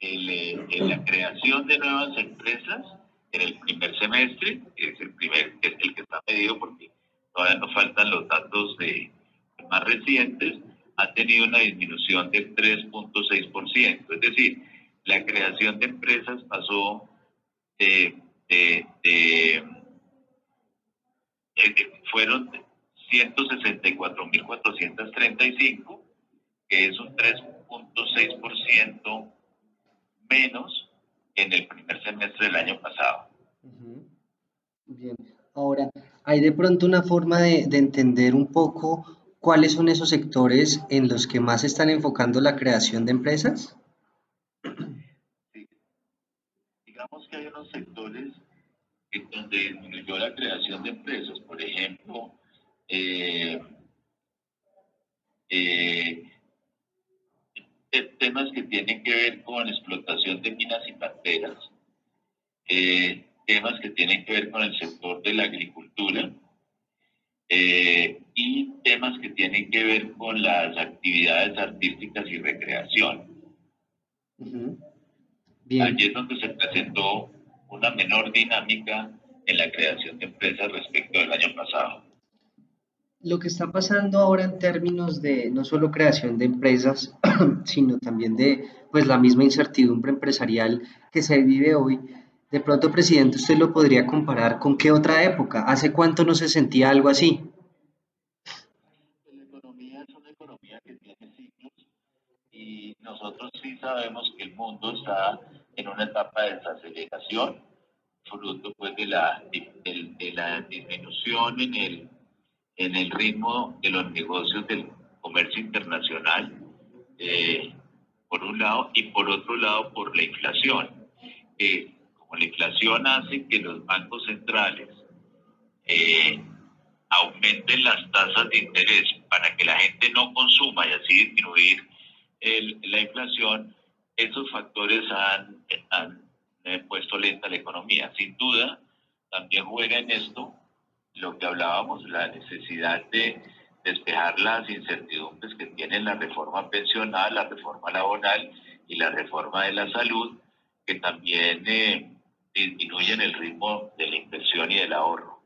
en la creación de nuevas empresas en el primer semestre, que es el primer, es el que está medido porque todavía nos faltan los datos de más recientes, ha tenido una disminución del 3.6%. Es decir, la creación de empresas pasó de, de, de, de fueron 164.435, que es un 3.6% menos en el primer semestre del año pasado. Bien, ahora, ¿hay de pronto una forma de, de entender un poco cuáles son esos sectores en los que más están enfocando la creación de empresas? Sí. Digamos que hay unos sectores en donde disminuyó la creación de empresas, por ejemplo, eh, temas que tienen que ver con explotación de minas y parteras, eh, temas que tienen que ver con el sector de la agricultura eh, y temas que tienen que ver con las actividades artísticas y recreación. Allí es donde se presentó una menor dinámica en la creación de empresas respecto del año pasado lo que está pasando ahora en términos de no solo creación de empresas, sino también de pues la misma incertidumbre empresarial que se vive hoy, de pronto, presidente, usted lo podría comparar con qué otra época, ¿hace cuánto no se sentía algo así? La economía es una economía que tiene ciclos y nosotros sí sabemos que el mundo está en una etapa de desaceleración, fruto pues de la, de la disminución en el en el ritmo de los negocios del comercio internacional, eh, por un lado, y por otro lado por la inflación. como la inflación hace que los bancos centrales eh, aumenten las tasas de interés para que la gente no consuma y así disminuir la inflación, esos factores han, han eh, puesto lenta la economía. Sin duda, también juega en esto lo que hablábamos, la necesidad de despejar las incertidumbres que tiene la reforma pensional, la reforma laboral y la reforma de la salud, que también eh, disminuyen el ritmo de la inversión y del ahorro.